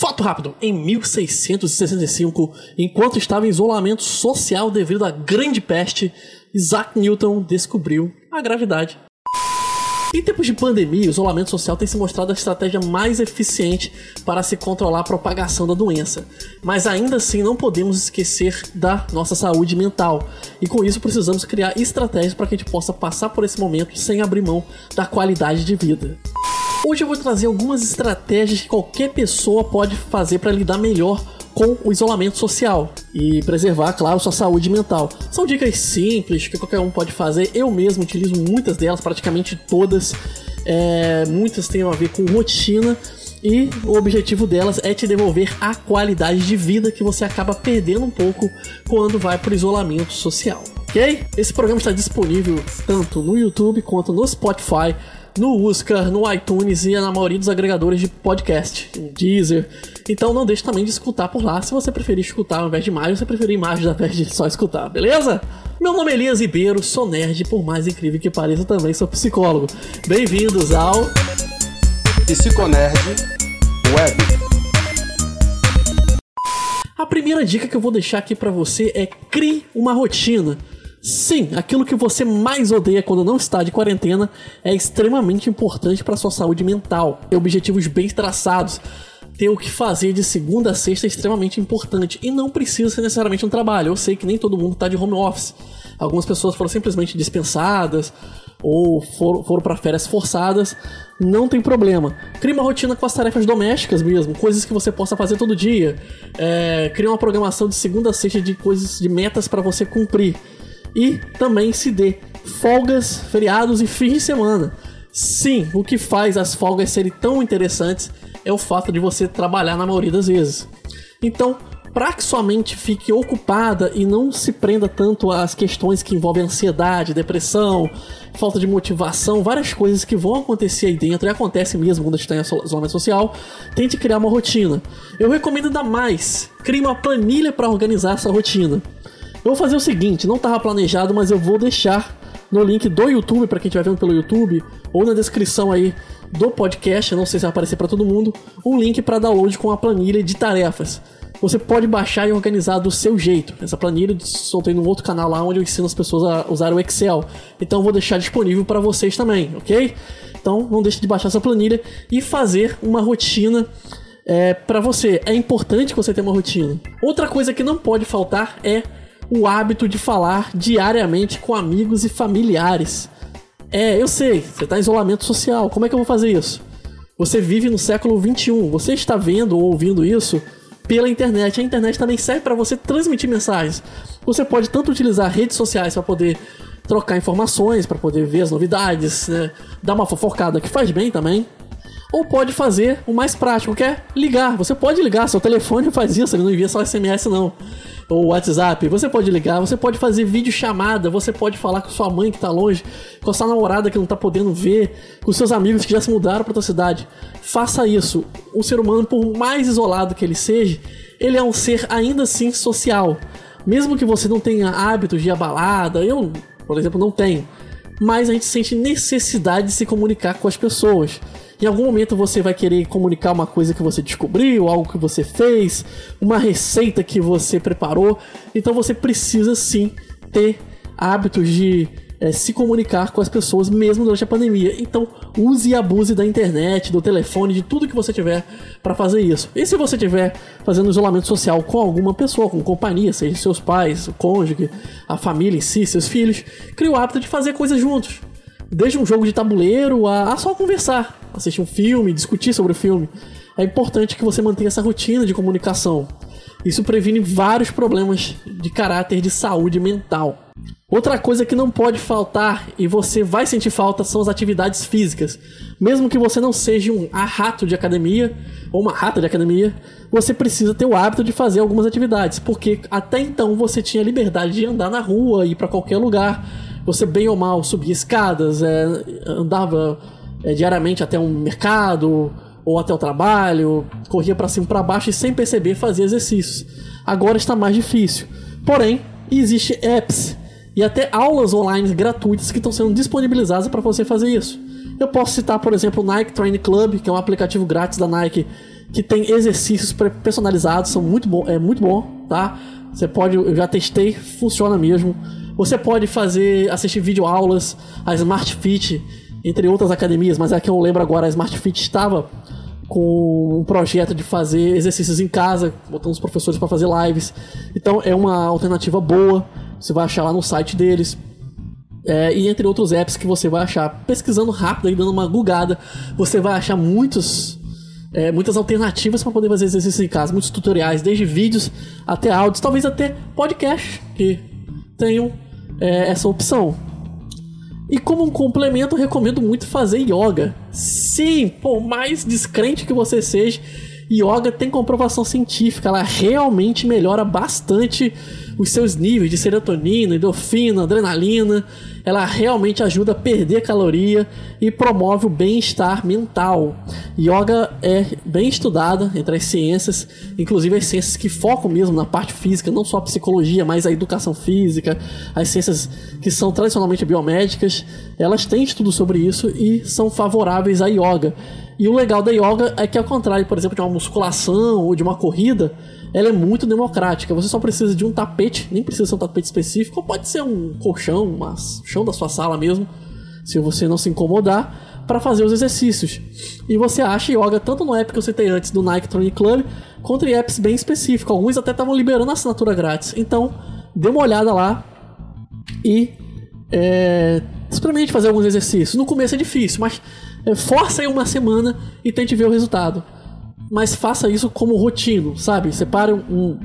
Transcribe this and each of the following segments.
Fato rápido: em 1665, enquanto estava em isolamento social devido à Grande Peste, Isaac Newton descobriu a gravidade. Em tempos de pandemia, o isolamento social tem se mostrado a estratégia mais eficiente para se controlar a propagação da doença. Mas ainda assim não podemos esquecer da nossa saúde mental. E com isso precisamos criar estratégias para que a gente possa passar por esse momento sem abrir mão da qualidade de vida. Hoje eu vou trazer algumas estratégias que qualquer pessoa pode fazer para lidar melhor com o isolamento social e preservar, claro, sua saúde mental. São dicas simples que qualquer um pode fazer. Eu mesmo utilizo muitas delas, praticamente todas. É, muitas têm a ver com rotina e o objetivo delas é te devolver a qualidade de vida que você acaba perdendo um pouco quando vai para o isolamento social. Ok? Esse programa está disponível tanto no YouTube quanto no Spotify no Uscar, no iTunes e na maioria dos agregadores de podcast, no Deezer. Então não deixe também de escutar por lá, se você preferir escutar ao invés de imagem, você preferir imagem ao invés de só escutar, beleza? Meu nome é Elias Ribeiro, sou nerd, por mais incrível que pareça, também sou psicólogo. Bem-vindos ao Psiconerd Web. A primeira dica que eu vou deixar aqui para você é crie uma rotina. Sim, aquilo que você mais odeia quando não está de quarentena é extremamente importante para sua saúde mental. Ter objetivos bem traçados, ter o que fazer de segunda a sexta é extremamente importante e não precisa ser necessariamente um trabalho. Eu sei que nem todo mundo está de home office. Algumas pessoas foram simplesmente dispensadas ou foram, foram para férias forçadas, não tem problema. Crie uma rotina com as tarefas domésticas mesmo, coisas que você possa fazer todo dia. É, crie uma programação de segunda a sexta de coisas, de metas para você cumprir e também se dê folgas, feriados e fins de semana. Sim, o que faz as folgas serem tão interessantes é o fato de você trabalhar na maioria das vezes. Então, para que sua mente fique ocupada e não se prenda tanto às questões que envolvem ansiedade, depressão, falta de motivação, várias coisas que vão acontecer aí dentro e acontecem mesmo quando a gente está em isolamento social, tente criar uma rotina. Eu recomendo ainda mais, crie uma planilha para organizar essa rotina. Eu vou fazer o seguinte, não estava planejado, mas eu vou deixar no link do YouTube para quem estiver vendo pelo YouTube ou na descrição aí do podcast, não sei se vai aparecer para todo mundo, um link para download com a planilha de tarefas. Você pode baixar e organizar do seu jeito. Essa planilha eu soltei num outro canal lá onde eu ensino as pessoas a usar o Excel. Então eu vou deixar disponível para vocês também, ok? Então não deixe de baixar essa planilha e fazer uma rotina é, para você. É importante que você tenha uma rotina. Outra coisa que não pode faltar é o hábito de falar diariamente com amigos e familiares. É, eu sei, você está em isolamento social, como é que eu vou fazer isso? Você vive no século 21, você está vendo ou ouvindo isso pela internet. A internet também serve para você transmitir mensagens. Você pode tanto utilizar redes sociais para poder trocar informações, para poder ver as novidades, né? dar uma fofocada que faz bem também. Ou pode fazer o mais prático, que é ligar. Você pode ligar, seu telefone faz isso, ele não envia só SMS não ou WhatsApp, você pode ligar, você pode fazer vídeo chamada, você pode falar com sua mãe que tá longe, com a sua namorada que não tá podendo ver, com seus amigos que já se mudaram para outra cidade. Faça isso. O ser humano, por mais isolado que ele seja, ele é um ser ainda assim social. Mesmo que você não tenha hábitos de abalada, eu, por exemplo, não tenho. Mas a gente sente necessidade de se comunicar com as pessoas. Em algum momento você vai querer comunicar uma coisa que você descobriu, algo que você fez, uma receita que você preparou. Então você precisa sim ter hábitos de é, se comunicar com as pessoas mesmo durante a pandemia. Então, use e abuse da internet, do telefone, de tudo que você tiver para fazer isso. E se você tiver fazendo isolamento social com alguma pessoa, com companhia, seja seus pais, o cônjuge, a família em si, seus filhos, crie o hábito de fazer coisas juntos. Desde um jogo de tabuleiro a, a só conversar assistir um filme, discutir sobre o filme. É importante que você mantenha essa rotina de comunicação. Isso previne vários problemas de caráter de saúde mental. Outra coisa que não pode faltar e você vai sentir falta são as atividades físicas. Mesmo que você não seja um rato de academia ou uma rata de academia, você precisa ter o hábito de fazer algumas atividades, porque até então você tinha liberdade de andar na rua, ir para qualquer lugar. Você bem ou mal subia escadas, é, andava é, diariamente até um mercado ou até o trabalho, corria para cima e para baixo e sem perceber fazia exercícios. Agora está mais difícil. Porém, existe apps e até aulas online gratuitas que estão sendo disponibilizadas para você fazer isso. Eu posso citar, por exemplo, o Nike Training Club, que é um aplicativo grátis da Nike que tem exercícios personalizados, são muito bom, é muito bom, tá? Você pode, eu já testei, funciona mesmo. Você pode fazer, assistir vídeo aulas, a Smart Fit, entre outras academias, mas é que eu lembro agora, a Smart Fit estava com um projeto de fazer exercícios em casa, botando os professores para fazer lives. Então é uma alternativa boa. Você vai achar lá no site deles. É, e entre outros apps que você vai achar. Pesquisando rápido e dando uma gugada, você vai achar muitos, é, muitas alternativas para poder fazer exercícios em casa. Muitos tutoriais, desde vídeos até áudios, talvez até podcast que tenham é, essa opção. E como um complemento, recomendo muito fazer yoga. Sim, por mais descrente que você seja, yoga tem comprovação científica, ela realmente melhora bastante os seus níveis de serotonina, endorfina, adrenalina. Ela realmente ajuda a perder caloria e promove o bem-estar mental. Yoga é bem estudada entre as ciências, inclusive as ciências que focam mesmo na parte física, não só a psicologia, mas a educação física, as ciências que são tradicionalmente biomédicas. Elas têm estudo sobre isso e são favoráveis à yoga. E o legal da yoga é que, ao contrário, por exemplo, de uma musculação ou de uma corrida, ela é muito democrática. Você só precisa de um tapete, nem precisa ser um tapete específico, ou pode ser um colchão, um chão da sua sala mesmo, se você não se incomodar, para fazer os exercícios. E você acha yoga tanto no app que eu citei antes do Nike Training Club, quanto em apps bem específicos. Alguns até estavam liberando assinatura grátis. Então, dê uma olhada lá e é, experimente fazer alguns exercícios. No começo é difícil, mas é, força aí uma semana e tente ver o resultado mas faça isso como rotina, sabe? Separe um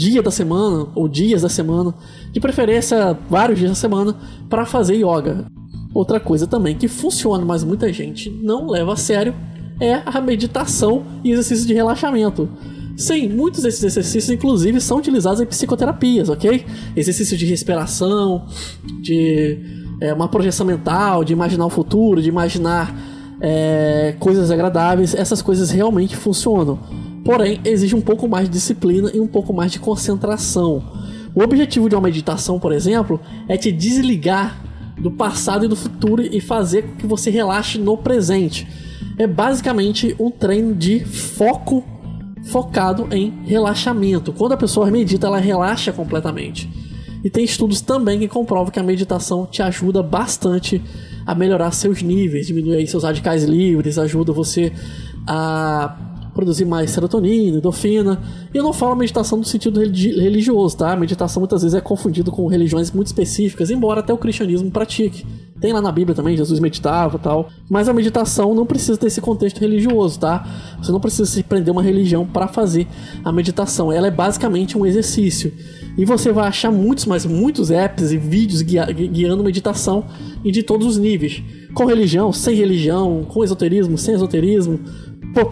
dia da semana ou dias da semana, de preferência vários dias da semana, para fazer yoga. Outra coisa também que funciona, mas muita gente não leva a sério, é a meditação e exercícios de relaxamento. Sim, muitos desses exercícios, inclusive, são utilizados em psicoterapias, ok? Exercícios de respiração, de é, uma projeção mental, de imaginar o futuro, de imaginar é, coisas agradáveis, essas coisas realmente funcionam. Porém, exige um pouco mais de disciplina e um pouco mais de concentração. O objetivo de uma meditação, por exemplo, é te desligar do passado e do futuro e fazer com que você relaxe no presente. É basicamente um treino de foco focado em relaxamento. Quando a pessoa medita, ela relaxa completamente. E tem estudos também que comprovam que a meditação te ajuda bastante a melhorar seus níveis, diminuir seus radicais livres, ajuda você a produzir mais serotonina, endorfina. E eu não falo meditação no sentido religioso, tá? A meditação muitas vezes é confundido com religiões muito específicas, embora até o cristianismo pratique. Tem lá na Bíblia também, Jesus meditava tal. Mas a meditação não precisa ter esse contexto religioso, tá? Você não precisa se prender uma religião para fazer a meditação. Ela é basicamente um exercício. E você vai achar muitos, mas muitos apps e vídeos guia guiando meditação e de todos os níveis. Com religião, sem religião, com esoterismo, sem esoterismo,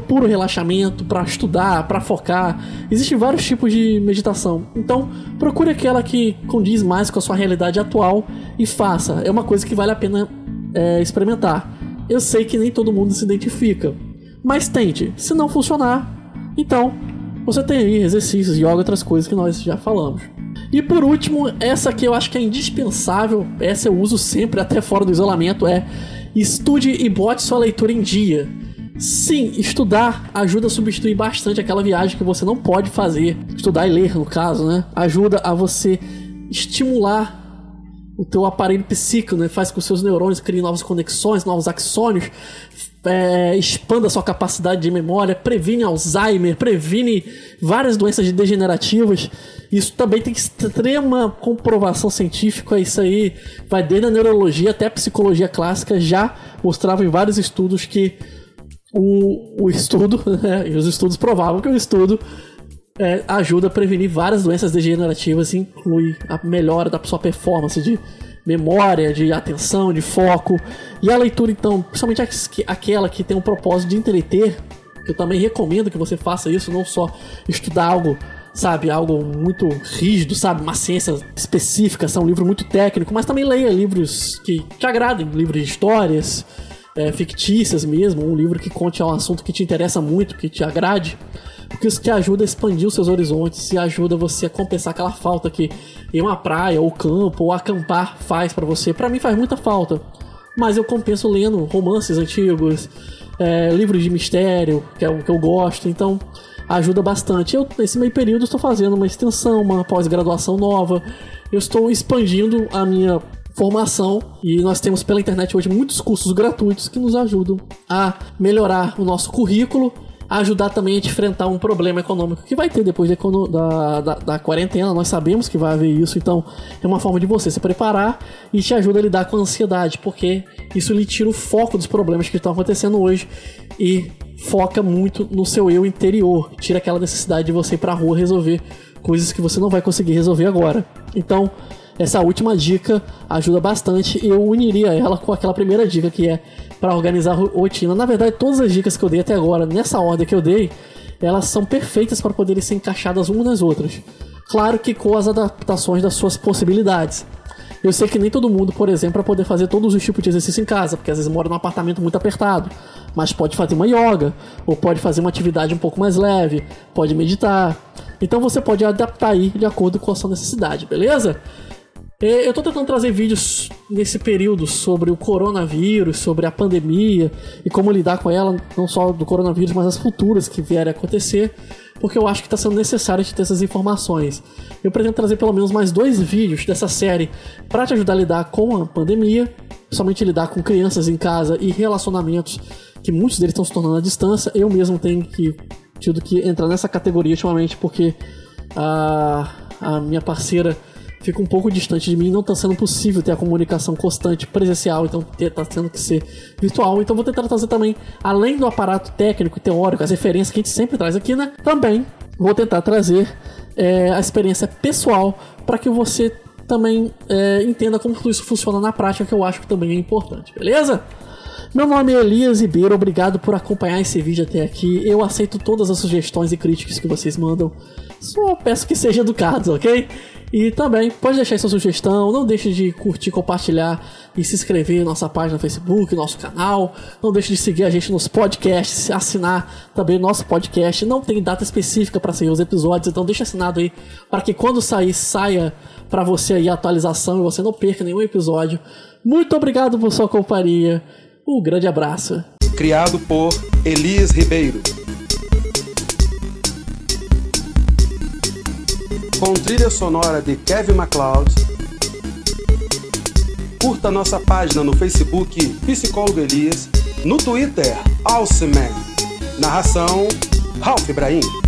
puro relaxamento, para estudar, para focar. Existem vários tipos de meditação. Então, procure aquela que condiz mais com a sua realidade atual e faça. É uma coisa que vale a pena é, experimentar. Eu sei que nem todo mundo se identifica, mas tente. Se não funcionar, então você tem aí exercícios, yoga e outras coisas que nós já falamos. E por último, essa aqui eu acho que é indispensável, essa eu uso sempre, até fora do isolamento, é estude e bote sua leitura em dia. Sim, estudar ajuda a substituir bastante aquela viagem que você não pode fazer. Estudar e ler, no caso, né? Ajuda a você estimular o teu aparelho psíquico, né? Faz com que seus neurônios criem novas conexões, novos axônios, é, expanda sua capacidade de memória, previne Alzheimer, previne várias doenças degenerativas. Isso também tem extrema comprovação científica. Isso aí vai desde a neurologia até a psicologia clássica. Já mostrava em vários estudos que o, o estudo, né, e os estudos provavam que o estudo é, ajuda a prevenir várias doenças degenerativas, inclui a melhora da sua performance de memória, de atenção, de foco. E a leitura, então, principalmente aquela que tem um propósito de entreter, eu também recomendo que você faça isso, não só estudar algo, sabe, algo muito rígido, sabe, uma ciência específica, são um livro muito técnico, mas também leia livros que te agradem, livros de histórias, é, fictícias mesmo, um livro que conte um assunto que te interessa muito, que te agrade, porque isso te ajuda a expandir os seus horizontes e ajuda você a compensar aquela falta que em uma praia, ou campo, ou acampar faz para você. Para mim faz muita falta. mas eu compenso lendo romances antigos, é, livros de mistério, que é o que eu gosto, então ajuda bastante. Eu, nesse meio período, estou fazendo uma extensão, uma pós-graduação nova, eu estou expandindo a minha formação e nós temos pela internet hoje muitos cursos gratuitos que nos ajudam a melhorar o nosso currículo ajudar também a enfrentar um problema econômico que vai ter depois da, da, da, quarentena. Nós sabemos que vai haver isso, então é uma forma de você se preparar e te ajuda a lidar com a ansiedade, porque isso lhe tira o foco dos problemas que estão acontecendo hoje e foca muito no seu eu interior, tira aquela necessidade de você ir pra rua resolver coisas que você não vai conseguir resolver agora. Então, essa última dica ajuda bastante e eu uniria ela com aquela primeira dica que é para organizar a rotina. Na verdade, todas as dicas que eu dei até agora, nessa ordem que eu dei, elas são perfeitas para poderem ser encaixadas umas nas outras. Claro que com as adaptações das suas possibilidades. Eu sei que nem todo mundo, por exemplo, para poder fazer todos os tipos de exercício em casa, porque às vezes mora num apartamento muito apertado, mas pode fazer uma yoga, ou pode fazer uma atividade um pouco mais leve, pode meditar. Então você pode adaptar aí de acordo com a sua necessidade, beleza? É, eu tô tentando trazer vídeos nesse período sobre o coronavírus, sobre a pandemia e como lidar com ela, não só do coronavírus, mas as futuras que vierem a acontecer, porque eu acho que está sendo necessário te ter essas informações. Eu pretendo trazer pelo menos mais dois vídeos dessa série para te ajudar a lidar com a pandemia, somente lidar com crianças em casa e relacionamentos que muitos deles estão se tornando à distância. Eu mesmo tenho que, tido que entrar nessa categoria ultimamente porque a, a minha parceira fica um pouco distante de mim, não está sendo possível ter a comunicação constante presencial, então está tendo que ser virtual. Então vou tentar trazer também, além do aparato técnico e teórico, as referências que a gente sempre traz aqui, né? Também vou tentar trazer é, a experiência pessoal para que você também é, entenda como tudo isso funciona na prática, que eu acho que também é importante, beleza? Meu nome é Elias Ribeiro, obrigado por acompanhar esse vídeo até aqui. Eu aceito todas as sugestões e críticas que vocês mandam. Só peço que sejam educados, ok? E também pode deixar sua sugestão, não deixe de curtir, compartilhar e se inscrever na nossa página no Facebook, nosso canal. Não deixe de seguir a gente nos podcasts, assinar também nosso podcast. Não tem data específica para sair os episódios, então deixa assinado aí para que quando sair saia para você aí a atualização e você não perca nenhum episódio. Muito obrigado por sua companhia. Um grande abraço. Criado por Elias Ribeiro. com trilha sonora de Kevin MacLeod. Curta nossa página no Facebook Psicólogo Elias, no Twitter Alceman. Narração Ralph Ibrahim.